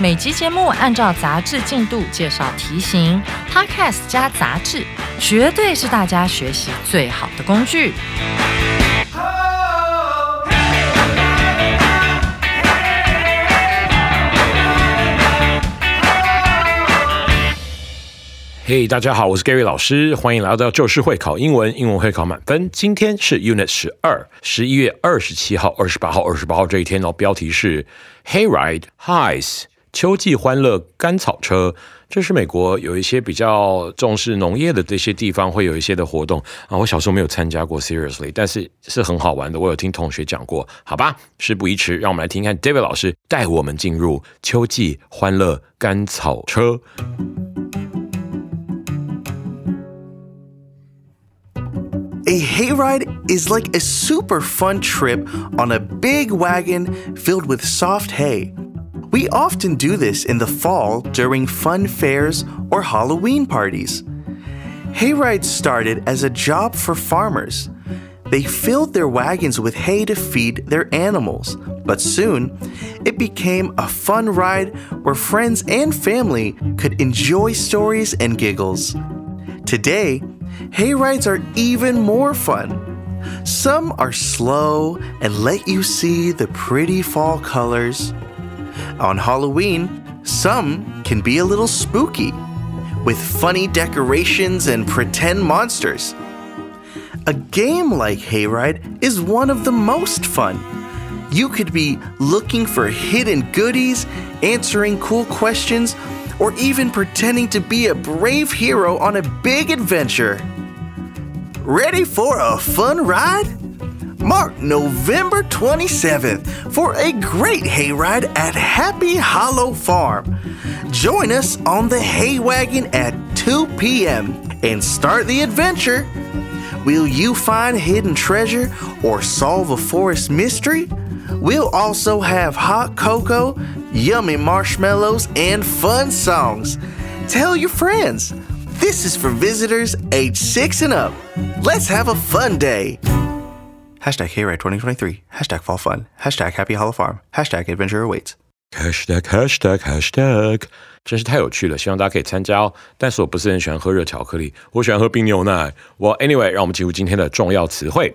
每集节目按照杂志进度介绍题型，Podcast 加杂志，绝对是大家学习最好的工具。嘿，大家好，我是 Gary 老师，欢迎来到就是会考英文，英文会考满分。今天是 Unit 十二，十一月二十七号、二十八号、二十八号这一天哦。标题是 Hayride Highs 秋季欢乐甘草车。这是美国有一些比较重视农业的这些地方会有一些的活动啊。我小时候没有参加过，Seriously，但是是很好玩的。我有听同学讲过，好吧。事不宜迟，让我们来听看 David 老师带我们进入秋季欢乐甘草车。A hayride is like a super fun trip on a big wagon filled with soft hay. We often do this in the fall during fun fairs or Halloween parties. Hayrides started as a job for farmers. They filled their wagons with hay to feed their animals, but soon it became a fun ride where friends and family could enjoy stories and giggles. Today, hayrides are even more fun. Some are slow and let you see the pretty fall colors. On Halloween, some can be a little spooky, with funny decorations and pretend monsters. A game like Hayride is one of the most fun. You could be looking for hidden goodies, answering cool questions, or even pretending to be a brave hero on a big adventure. Ready for a fun ride? Mark November 27th for a great hayride at Happy Hollow Farm. Join us on the hay wagon at 2 p.m. and start the adventure. Will you find hidden treasure or solve a forest mystery? We'll also have hot cocoa, yummy marshmallows, and fun songs. Tell your friends. This is for visitors age 6 and up. Let's have a fun day. Hashtag Hayride 2023. Hashtag Fall Fun. Hashtag Happy Hollow Farm. Hashtag Adventure Awaits. Hashtag Hashtag Hashtag，真是太有趣了，希望大家可以参加哦。但是我不是很喜欢喝热巧克力，我喜欢喝冰牛奶。我 Anyway，让我们进入今天的重要词汇。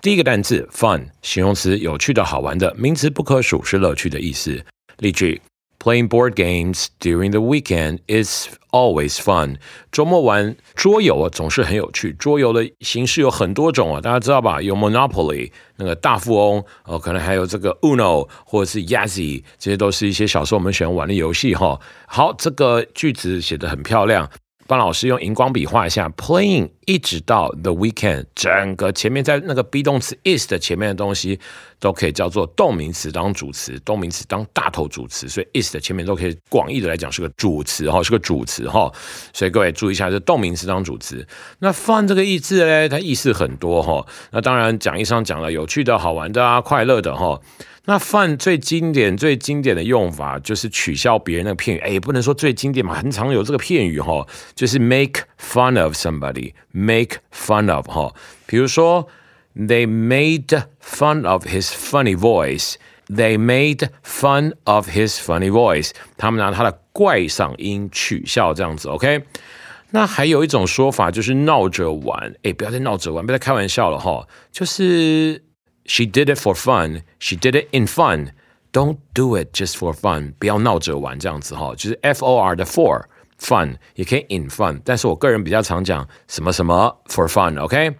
第一个单词 fun，形容词，有趣的、好玩的；名词不可数，是乐趣的意思。例句：Playing board games during the weekend is always fun。周末玩桌游啊，总是很有趣。桌游的形式有很多种啊，大家知道吧？有 Monopoly 那个大富翁，哦，可能还有这个 Uno 或者是 Yazzy，这些都是一些小时候我们喜欢玩的游戏哈。好，这个句子写得很漂亮。帮老师用荧光笔画一下，playing 一直到 the weekend，整个前面在那个 be 动词 is 的前面的东西都可以叫做动名词当主词，动名词当大头主词，所以 is 的前面都可以广义的来讲是个主词哈，是个主词哈。所以各位注意一下，是动名词当主词。那 fun 这个意思呢，它意思很多哈。那当然讲义上讲了有趣的好玩的啊，快乐的哈。那 fun 最经典、最经典的用法就是取笑别人那个片语，哎，也不能说最经典嘛，很常有这个片语哈，就是 make fun of somebody，make fun of 哈。比如说 ，they made fun of his funny voice，they made fun of his funny voice，他们拿他的怪嗓音取笑这样子，OK。那还有一种说法就是闹着玩，哎，不要再闹着玩，不要再开玩笑了哈，就是。She did it for fun. She did it in fun. Don't do it just for fun. 不要闹着玩这样子哈，就是 F O R 的 for fun 也可以 in fun，但是我个人比较常讲什么什么 for fun。OK，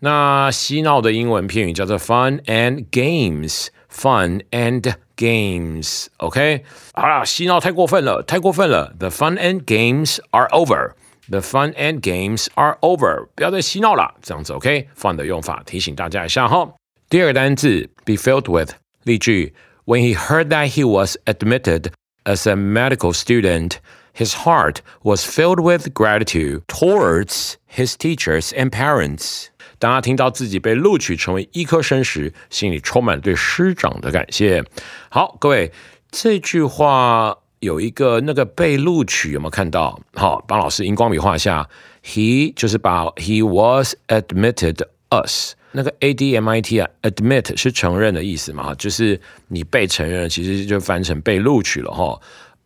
那嬉闹的英文片语叫做 fun and games。Fun and games。OK，好了，嬉闹太过分了，太过分了。The fun and games are over。 The fun and games are over，不要再嬉闹了，这样子 OK？fun 的用法提醒大家一下哈。第二个单字 be filled with，例句：When he heard that he was admitted as a medical student, his heart was filled with gratitude towards his teachers and parents. 当他听到自己被录取成为医科生时，心里充满对师长的感谢。好，各位，这句话有一个那个被录取有没有看到？好，帮老师荧光笔画下。He 就是把 He was admitted us 那个 A D M I T 啊，admit 是承认的意思嘛？就是你被承认，其实就翻成被录取了哈。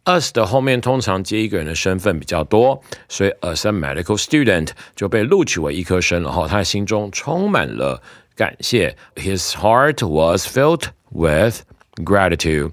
Us 的后面通常接一个人的身份比较多，所以 as a medical student 就被录取为医科生了后。他心中充满了感谢，His heart was filled with gratitude。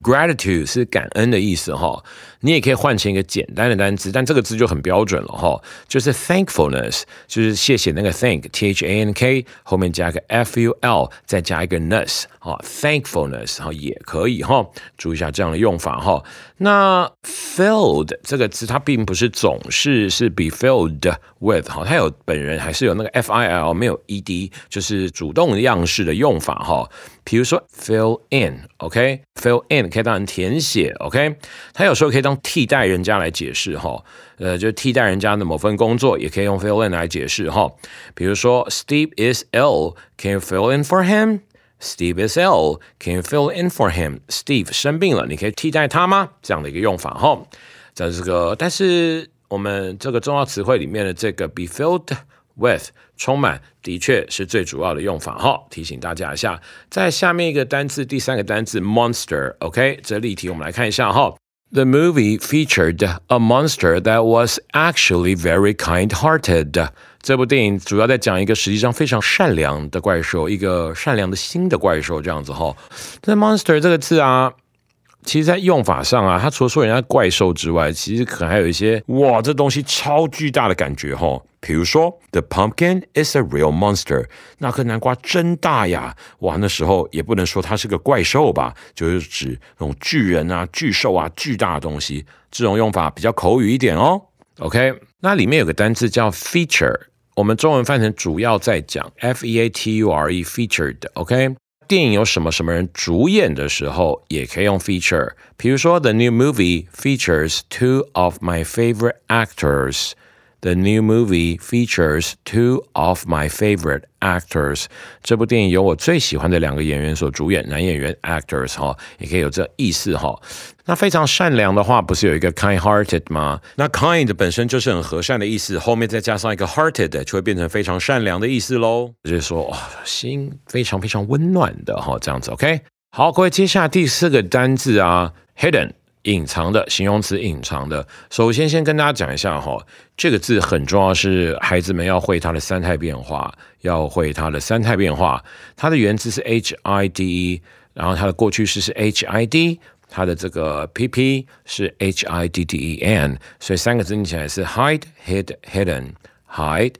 gratitude 是感恩的意思哈。你也可以换成一个简单的单词，但这个字就很标准了哈，就是 thankfulness，就是谢谢那个 thank，t h a n k 后面加个 f u l，再加一个 ness，哈，thankfulness 哈也可以哈，注意一下这样的用法哈。那 filled 这个词它并不是总是是 be filled with 哈，它有本人还是有那个 f i l 没有 e d，就是主动样式的用法哈。比如说 fill in，OK，fill in 可以当填写，OK，它有时候可以当替代人家来解释哈，呃，就替代人家的某份工作，也可以用 fill in 来解释哈。比如说，Steve is ill，can you fill in for him？Steve is ill，can you fill in for him？Steve 生病了，你可以替代他吗？这样的一个用法哈。在这个，但是我们这个重要词汇里面的这个 be filled with 充满，的确是最主要的用法哈。提醒大家一下，在下面一个单词，第三个单词 monster，OK，这例题我们来看一下哈。The movie featured a monster that was actually very kind-hearted. 这部电影主要在讲一个实际上非常善良的怪兽，一个善良的心的怪兽，这样子哈。这 monster 这个字啊。 其实，在用法上啊，它除了说人家怪兽之外，其实可能还有一些哇，这东西超巨大的感觉哈。比如说，The pumpkin is a real monster，那颗南瓜真大呀！哇，那时候也不能说它是个怪兽吧，就是指那种巨人啊、巨兽啊、巨大的东西。这种用法比较口语一点哦。OK，那里面有个单词叫 feature，我们中文翻成主要在讲，F E A T U R E，featured。OK。电影有什么什么人主演的时候，也可以用 feature。比如说，The new movie features two of my favorite actors。 The new movie features two of my favorite actors。这部电影由我最喜欢的两个演员所主演，男演员 actors 哈，也可以有这意思哈。那非常善良的话，不是有一个 kind-hearted 吗？那 kind 本身就是很和善的意思，后面再加上一个 hearted，就会变成非常善良的意思喽。就是说，哇，心非常非常温暖的哈，这样子 OK。好，各位，接下来第四个单字啊，hidden。隐藏的形容词，隐藏的。首先，先跟大家讲一下哈，这个字很重要，是孩子们要会它的三态变化，要会它的三态变化。它的原字是 h i d e，然后它的过去式是 h i d，它的这个 p p 是 h i d d e n，所以三个字念起来是 hide hid hidden，hide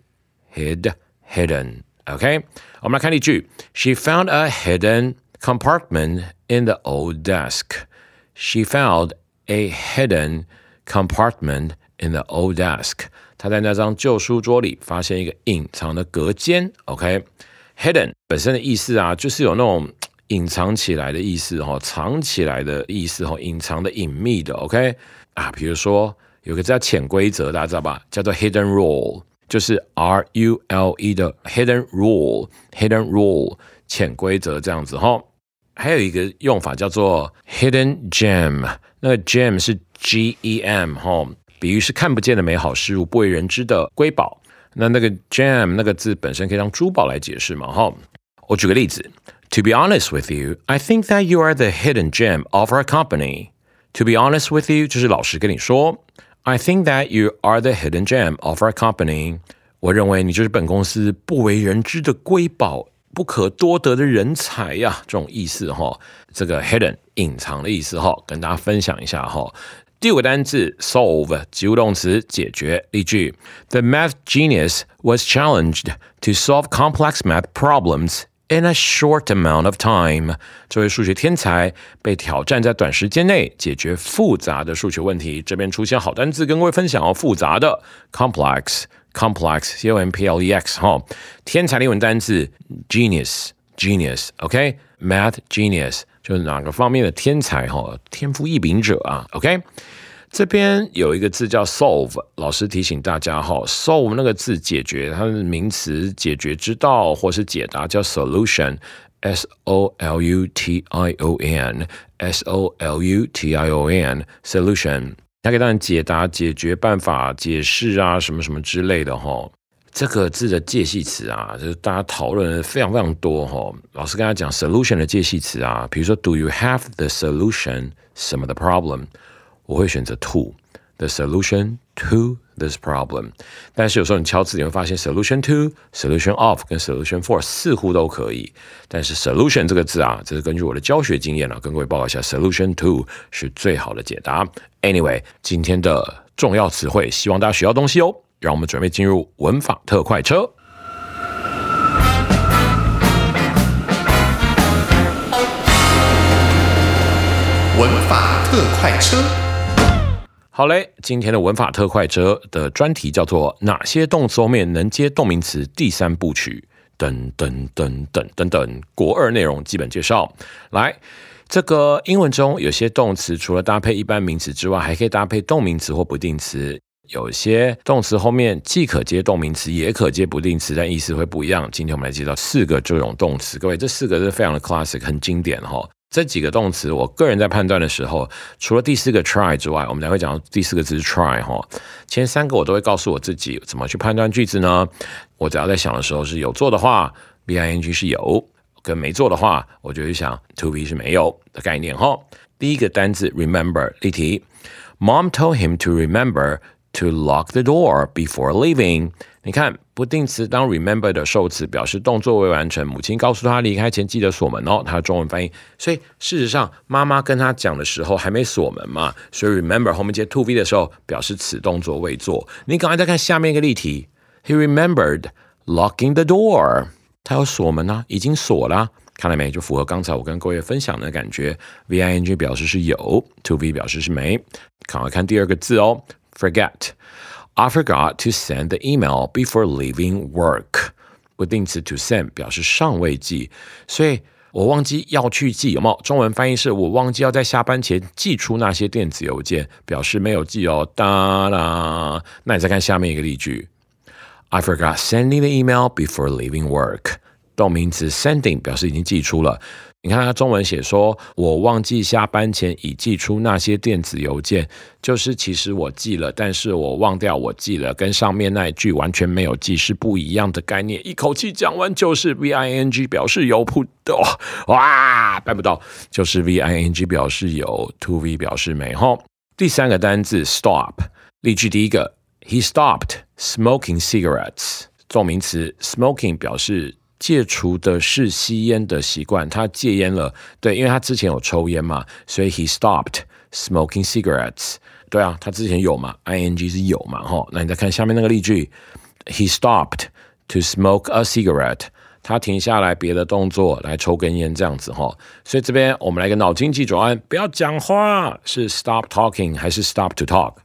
hid hidden。OK，我们来看例句：She found a hidden compartment in the old desk。She found a hidden compartment in the old desk。他在那张旧书桌里发现一个隐藏的隔间。OK，hidden 本身的意思啊，就是有那种隐藏起来的意思哈，藏起来的意思哈，隐藏的、隐秘的。OK 啊，比如说有个叫潜规则，大家知道吧？叫做 hidden rule，就是 R U L E 的 hidden rule，hidden rule 潜规则这样子哈。还有一个用法叫做 hidden gem，那个 gem 是 G E M 哈，比喻是看不见的美好事物，不为人知的瑰宝。那那个 gem 那个字本身可以当珠宝来解释嘛哈。我举个例子，To be honest with you, I think that you are the hidden gem of our company. To be honest with you 就是老实跟你说，I think that you are the hidden gem of our company。我认为你就是本公司不为人知的瑰宝。不可多得的人才呀，这种意思哈，这个 hidden 隐藏的意思哈，跟大家分享一下哈。第五个单词 solve 及物动词解决例句：The math genius was challenged to solve complex math problems in a short amount of time。这位数学天才被挑战在短时间内解决复杂的数学问题。这边出现好单词跟各位分享哦，复杂的 complex complex c o m p l e x 哈，天才的英文单字 genius genius OK math genius 就是哪个方面的天才哈，天赋异禀者啊 OK。这边有一个字叫 solve，老师提醒大家哈，solve 那个字解决，它的名词解决之道或是解答叫 solution，s o l u t i o n，s o l u t i o n，solution，他给大家解答、解决办法、解释啊什么什么之类的哈。这个字的介系词啊，就是大家讨论非常非常多哈。老师跟他讲 solution 的介系词啊，比如说 Do you have the solution 什么的 problem？我会选择 to the solution to this problem，但是有时候你敲字你会发现 solution to、solution of 跟 solution for 似乎都可以，但是 solution 这个字啊，这是根据我的教学经验啊，跟各位报告一下，solution to 是最好的解答。Anyway，今天的重要词汇，希望大家学到东西哦。让我们准备进入文法特快车。文法特快车。好嘞，今天的文法特快车的专题叫做哪些动词后面能接动名词？第三部曲，等等等等等等，国二内容基本介绍。来，这个英文中有些动词除了搭配一般名词之外，还可以搭配动名词或不定词。有些动词后面既可接动名词，也可接不定词，但意思会不一样。今天我们来介绍四个这种动词。各位，这四个是非常的 classic，很经典哈。这几个动词，我个人在判断的时候，除了第四个 try 之外，我们才会讲第四个字 try 哈。前三个我都会告诉我自己怎么去判断句子呢？我只要在想的时候是有做的话，b i n g 是有；跟没做的话，我就会想 to be 是没有的概念哈。第一个单字 remember 例题，Mom told him to remember to lock the door before leaving。你看，不定词当 remember 的受词表示动作未完成。母亲告诉他离开前记得锁门哦。他中文翻译，所以事实上妈妈跟他讲的时候还没锁门嘛，所以 remember 后面接 to be 的时候表示此动作未做。你赶快再看下面一个例题，He remembered locking the door。他要锁门啊，已经锁了，看到没？就符合刚才我跟各位分享的感觉。V I N G 表示是有，to be 表示是没。赶快看第二个字哦，forget。I forgot to send the email before leaving work。不定词 to send 表示尚未寄，所以我忘记要去寄，有没有？中文翻译是我忘记要在下班前寄出那些电子邮件，表示没有寄哦。哒啦，那你再看下面一个例句：I forgot sending the email before leaving work。 动名词 sending 表示已经寄出了。你看他中文写说：“我忘记下班前已寄出那些电子邮件。”就是其实我寄了，但是我忘掉我寄了，跟上面那一句完全没有寄是不一样的概念。一口气讲完就是 V I N G 表示有不的 哇，办不到，就是 V I N G 表示有，to V 表示没。哈，第三个单字 stop，例句第一个：He stopped smoking cigarettes。重名词 smoking 表示。戒除的是吸烟的习惯，他戒烟了。对，因为他之前有抽烟嘛，所以 he stopped smoking cigarettes。对啊，他之前有嘛，I N G 是有嘛，哈。那你再看下面那个例句，he stopped to smoke a cigarette。他停下来别的动作来抽根烟，这样子哈。所以这边我们来个脑筋急转弯，不要讲话是 stop talking 还是 stop to talk？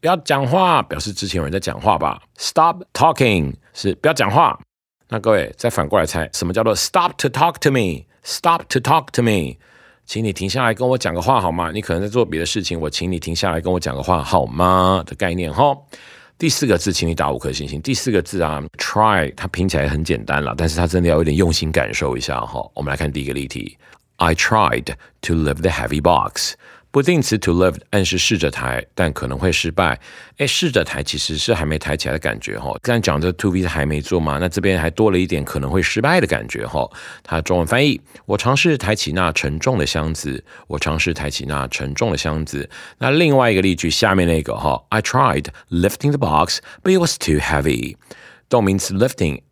不要讲话表示之前有人在讲话吧？Stop talking 是不要讲话。那各位再反过来猜，什么叫做 stop to talk to me？stop to talk to me，请你停下来跟我讲个话好吗？你可能在做别的事情，我请你停下来跟我讲个话好吗？的概念哈。第四个字，请你打五颗星星。第四个字啊，try，它拼起来很简单了，但是它真的要有点用心感受一下哈。我们来看第一个例题：I tried to lift the heavy box。不定词 to lift 暗示试着抬，但可能会失败。哎，试着抬其实是还没抬起来的感觉哈。刚才讲的 to be 还没做嘛，那这边还多了一点可能会失败的感觉哈。它中文翻译：我尝试抬起那沉重的箱子。我尝试抬起那沉重的箱子。那另外一个例句下面那个哈，I tried lifting the box, but it was too heavy。动名词 lifting。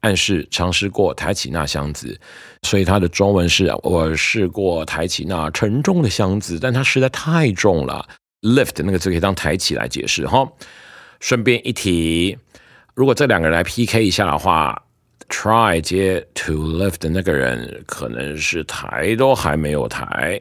暗示尝试过抬起那箱子，所以它的中文是我试过抬起那沉重的箱子，但它实在太重了。lift 那个字可以当抬起来解释哈。顺便一提，如果这两个人来 PK 一下的话，try 接 to lift 的那个人可能是抬都还没有抬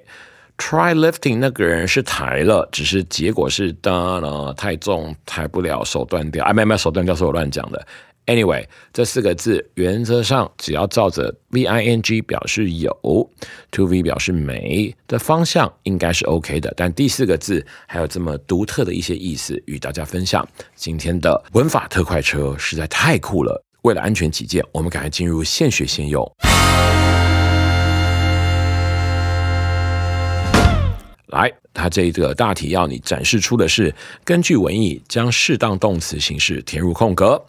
，try lifting 那个人是抬了，只是结果是的呢太重抬不了，手断掉。哎，没没手断掉是我乱讲的。Anyway，这四个字原则上只要照着 v i n g 表示有，to v 表示没的方向应该是 OK 的。但第四个字还有这么独特的一些意思与大家分享。今天的文法特快车实在太酷了。为了安全起见，我们赶快进入现学现用。来，它这一个大题要你展示出的是根据文意将适当动词形式填入空格。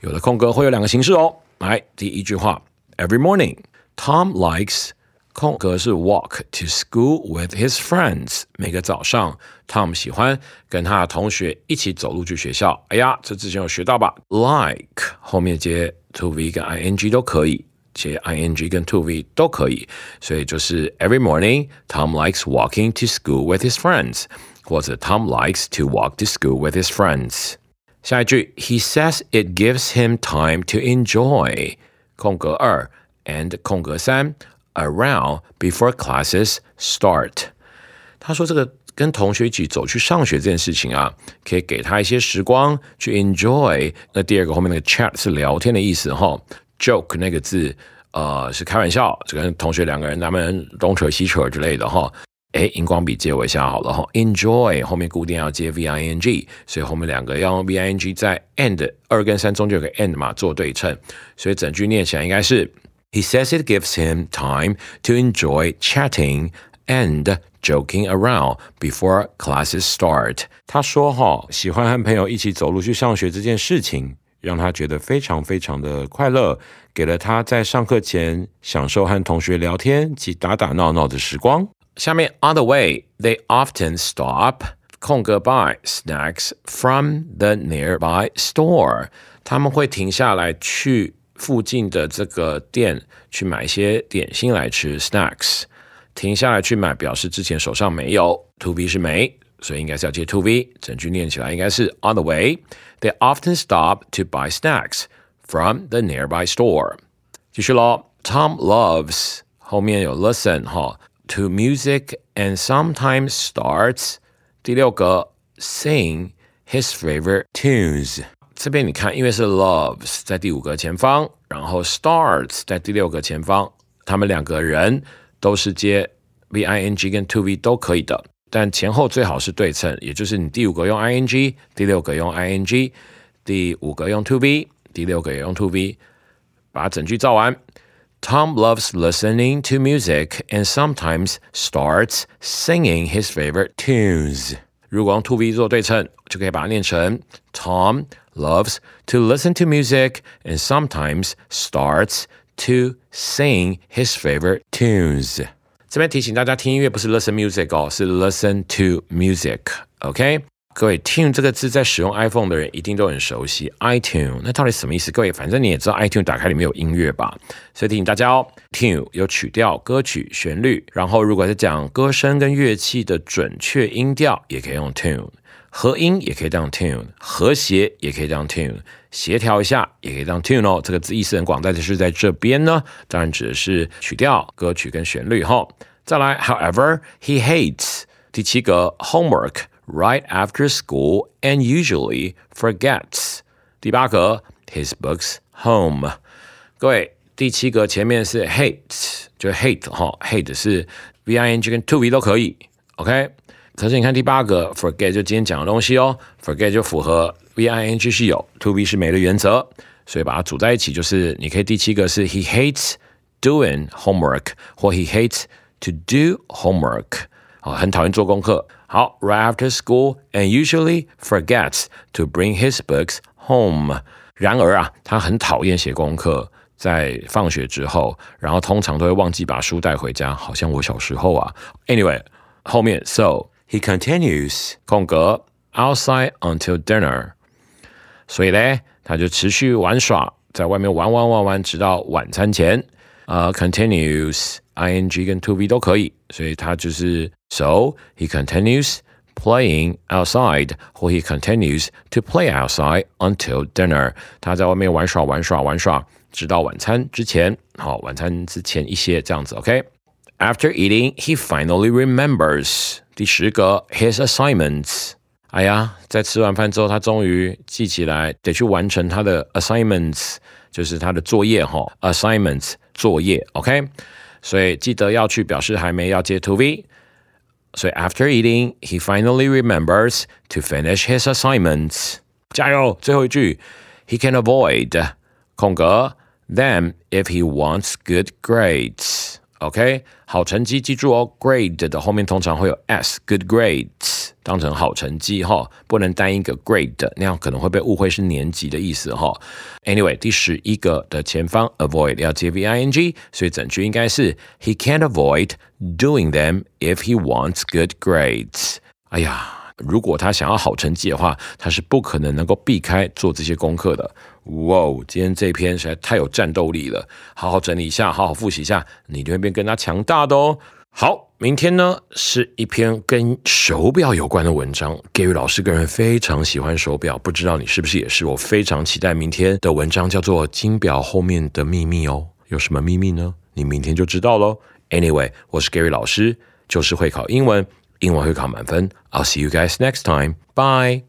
有的空格会有两个形式哦。来，第一句话：Every morning, Tom likes 空格是 walk to school with his friends。每个早上，Tom 喜欢跟他的同学一起走路去学校。哎呀，这之前有学到吧？Like 后面接 to v 跟 ing 都可以，接 ing 跟 to v 都可以。所以就是 Every morning, Tom likes walking to school with his friends，或者 Tom likes to walk to school with his friends。 下一句，He says it gives him time to enjoy 空格二 and 空格三 around before classes start。他说这个跟同学一起走去上学这件事情啊，可以给他一些时光去 enjoy。那第二个后面那个 chat 是聊天的意思哈，joke 那个字呃是开玩笑，就跟同学两个人他们东扯西扯之类的哈。哎，荧光笔借我一下好了哈。Enjoy 后面固定要接 v i n g，所以后面两个要用 v i n g 在 and 二跟三中间有个 and 嘛，做对称。所以整句念起来应该是：He says it gives him time to enjoy chatting and joking around before classes start。他说哈，喜欢和朋友一起走路去上学这件事情，让他觉得非常非常的快乐，给了他在上课前享受和同学聊天及打打闹闹的时光。下面 on the way they often stop 空格 buy snacks from the nearby store，他们会停下来去附近的这个店去买一些点心来吃 snacks。停下来去买表示之前手上没有，to be 是没，所以应该是要接 to be。整句念起来应该是 on the way they often stop to buy snacks from the nearby store。继续喽，Tom loves 后面有 listen 哈。 To music and sometimes starts 第六个 sing his favorite tunes。这边你看，因为是 loves 在第五个前方，然后 starts 在第六个前方，他们两个人都是接 v i n g 跟 to v 都可以的，但前后最好是对称，也就是你第五个用 i n g，第六个用 i n g，第五个用 to v，第六个也用 to v，把整句造完。Tom loves listening to music and sometimes starts singing his favorite tunes. 如果用 to be 做对称，就可以把它念成 Tom loves to listen to music and sometimes starts to sing his favorite tunes. 这边提醒大家，听音乐不是 listen music 哦，是 listen to music。OK， 各位，tune 这个字在使用 iPhone 的人一定都很熟悉。iTune 那到底什么意思？各位，反正你也知道 iTune 打开里面有音乐吧？所以提醒大家哦，tune 有曲调、歌曲、旋律。然后如果是讲歌声跟乐器的准确音调，也可以用 tune；和音也可以当 tune；和谐也可以当 tune；协调一下也可以当 tune 哦。这个字意思很广，但是在这边呢，当然指的是曲调、歌曲跟旋律哈。再来，However he hates 第七个 homework。right after school and usually forgets。第八个，his books home。各位，第七个前面是 hate，就 hate 哈，hate 是 v i n g 跟 to v 都可以，OK。可是你看第八个 forget 就今天讲的东西哦，forget 就符合 v i n g 是有，to v 是没的原则，所以把它组在一起就是你可以第七个是 he hates doing homework 或 he hates to do homework， 啊，很讨厌做功课。好，right after school and usually forgets to bring his books home。然而啊，他很讨厌写功课，在放学之后，然后通常都会忘记把书带回家，好像我小时候啊。Anyway，后面 so he continues 空格 outside until dinner。所以呢，他就持续玩耍，在外面玩玩玩玩，直到晚餐前。呃，continues ing 跟 to be 都可以，所以他就是 so he continues playing outside，或 he continues to play outside until dinner。他在外面玩耍玩耍玩耍， 直到晚餐之前，好，晚餐之前一些这样子，OK。After eating, he finally remembers 第十个 his assignments。哎呀，在吃完饭之后，他终于记起来得去完成他的 assignments，就是他的作业哈，assignments 作业，OK。所以记得要去表示还没要接 to be。 所以 after eating, he finally remembers to finish his assignments。加油，最后一句，he can avoid 空格 them if he wants good grades。OK，好成绩记住哦，grade 的后面通常会有 s，good grades 当成好成绩哈，不能单一个 grade，那样可能会被误会是年级的意思哈。Anyway，第十一个的前方 avoid 要接 v i n g，所以整句应该是 He can't avoid doing them if he wants good grades。哎呀。如果他想要好成绩的话，他是不可能能够避开做这些功课的。哇，今天这篇实在太有战斗力了，好好整理一下，好好复习一下，你就会变更加强大的哦。好，明天呢是一篇跟手表有关的文章。Gary 老师个人非常喜欢手表，不知道你是不是也是？我非常期待明天的文章，叫做《金表后面的秘密》哦。有什么秘密呢？你明天就知道喽。Anyway，我是 Gary 老师，就是会考英文。英文会考满分。I'll see you guys next time. Bye.